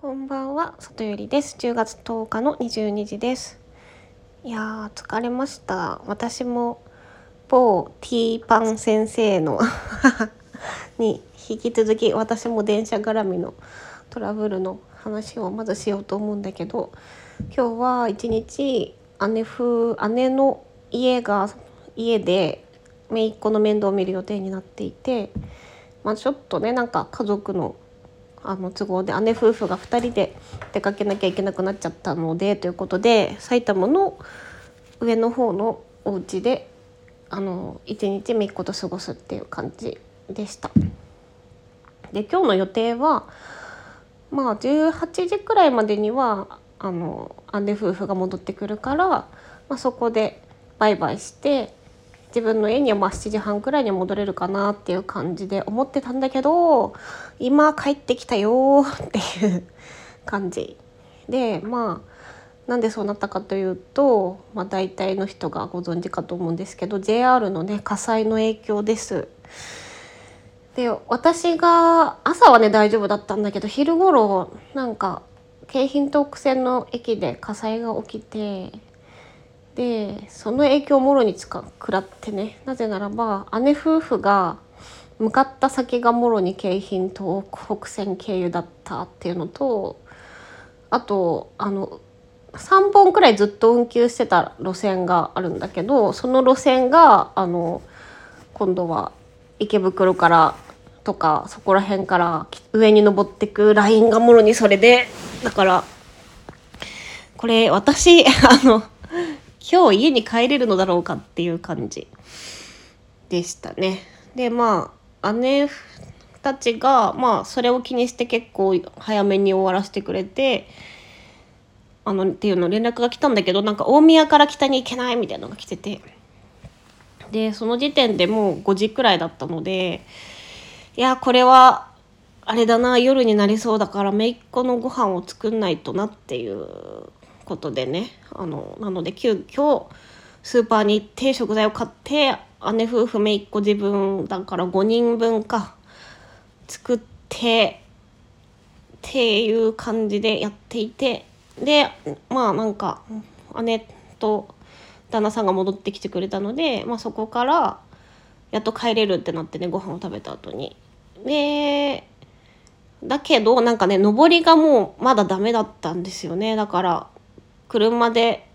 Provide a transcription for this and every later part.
こんばんは、里ゆりです。10月10日の22時です。いやー、疲れました。私も某ティーパン先生の に引き続き私も電車絡みのトラブルの話をまずしようと思うんだけど、今日は一日姉夫姉の家が家で姪っ子の面倒を見る予定になっていて、まあちょっとねなんか家族のあの都合で姉夫婦が2人で出かけなきゃいけなくなっちゃったのでということで埼玉の上の方のお家であの一日姪っ子と過ごすっていう感じでした。で今日の予定はまあ18時くらいまでにはあの姉夫婦が戻ってくるから、まあ、そこでバイバイして自分の家にはまあ7時半くらいに戻れるかなっていう感じで思ってたんだけど今帰ってきたよっていう感じでまあなんでそうなったかというと、まあ、大体の人がご存知かと思うんですけど JR のね火災の影響です。で私が朝はね大丈夫だったんだけど昼頃なんか京浜東北線の駅で火災が起きてでその影響をもろにつか食らってね。なぜならば姉夫婦が向かった先がもろに京浜東北線経由だったっていうのとあとあの3本くらいずっと運休してた路線があるんだけどその路線があの今度は池袋からとかそこら辺から上に登ってくラインがもろにそれでだからこれ私 あの今日家に帰れるのだろうかっていう感じでしたね。でまあ姉たちがまあそれを気にして結構早めに終わらせてくれてあのっていうの連絡が来たんだけどなんか大宮から北に行けないみたいなのが来ててでその時点でもう5時くらいだったのでいやこれはあれだな夜になりそうだから姪っ子のご飯を作んないとなっていうことでねあのなので急遽スーパーに行って食材を買って姉夫婦姪っ子自分だから5人分か作ってっていう感じでやっていてでまあなんか姉と旦那さんが戻ってきてくれたので、まあ、そこからやっと帰れるってなってねご飯を食べた後に。でだけどなんかね上りがもうまだダメだったんですよねだから車で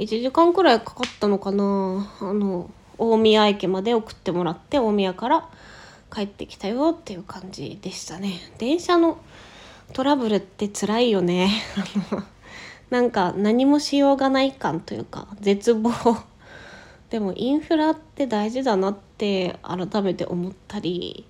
1時間くらいかかったのかな。あの大宮駅まで送ってもらって大宮から帰ってきたよっていう感じでしたね。電車のトラブルって辛いよね。なんか何もしようがない感というか絶望。でもインフラって大事だなって改めて思ったり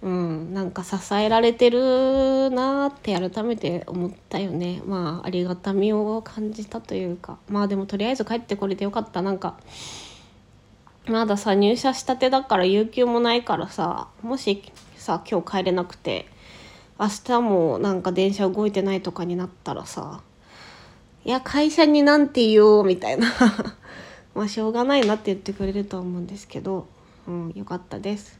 うん、なんか支えられてるなって改めて思ったよね。まあありがたみを感じたというか。まあでもとりあえず帰ってこれてよかった。なんかまださ入社したてだから有給もないからさもしさ今日帰れなくて明日もなんか電車動いてないとかになったらさいや会社になんて言おうみたいな。まあしょうがないなって言ってくれるとは思うんですけど、うん、よかったです。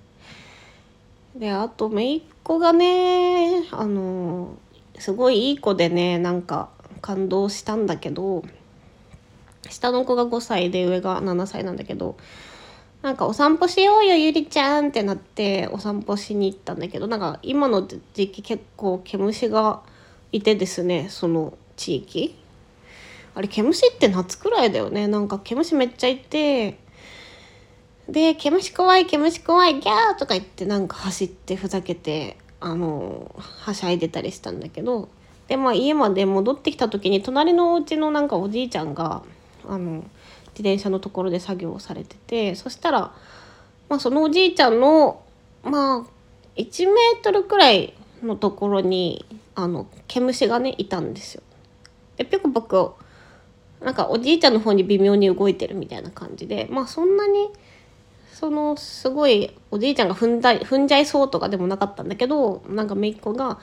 であと姪っ子がねあのすごいいい子でねなんか感動したんだけど下の子が5歳で上が7歳なんだけどなんかお散歩しようよゆりちゃんってなってお散歩しに行ったんだけどなんか今の時期結構毛虫がいてですねその地域。あれ毛虫って夏くらいだよね。なんか毛虫めっちゃいてで「毛虫怖い毛虫怖いギャー!」とか言ってなんか走ってふざけてあのはしゃいでたりしたんだけどでまあ家まで戻ってきた時に隣のお家のなんかおじいちゃんがあの自転車のところで作業をされててそしたら、まあ、そのおじいちゃんのまあ1メートルくらいのところにあの毛虫がねいたんですよ。でぴょこぴょこなんかおじいちゃんの方に微妙に動いてるみたいな感じでまあそんなにそのすごいおじいちゃんが踏んだ踏んじゃいそうとかでもなかったんだけどなんか姪っ子が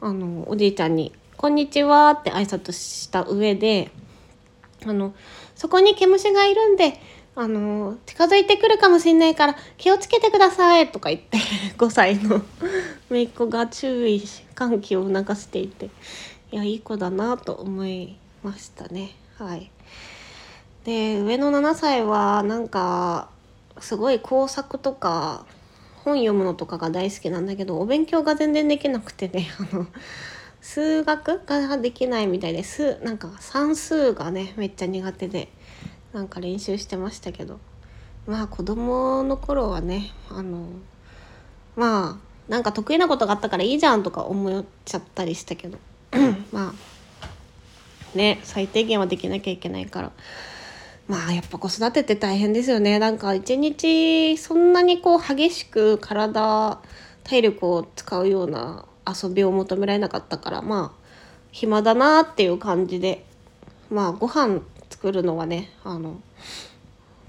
あのおじいちゃんに「こんにちは」って挨拶した上で「あのそこに毛虫がいるんであの近づいてくるかもしんないから気をつけてくださいとか言って 5歳の姪っ子が注意喚起を促していていやいい子だなと思いましたね。はい。で上の7歳はなんかすごい工作とか本読むのとかが大好きなんだけどお勉強が全然できなくてね あの数学ができないみたいですなんか算数がねめっちゃ苦手でなんか練習してましたけど。まあ子供の頃はねあのまあなんか得意なことがあったからいいじゃんとか思っちゃったりしたけど。まあね最低限はできなきゃいけないから。まあやっぱ子育てって大変ですよね。なんか一日そんなにこう激しく体体力を使うような遊びを求められなかったからまあ暇だなっていう感じでまあご飯作るのはねあの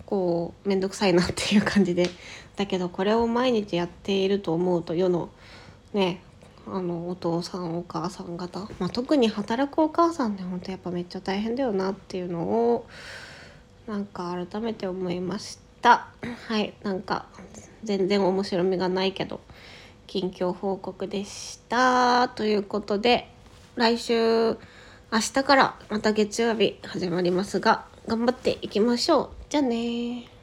こう面倒くさいなっていう感じで。だけどこれを毎日やっていると思うと世のねあのお父さんお母さん方、まあ、特に働くお母さんって本当やっぱめっちゃ大変だよなっていうのをなんか改めて思いました。はいなんか全然面白みがないけど近況報告でした。ということで来週明日からまた月曜日始まりますが頑張っていきましょう。じゃあね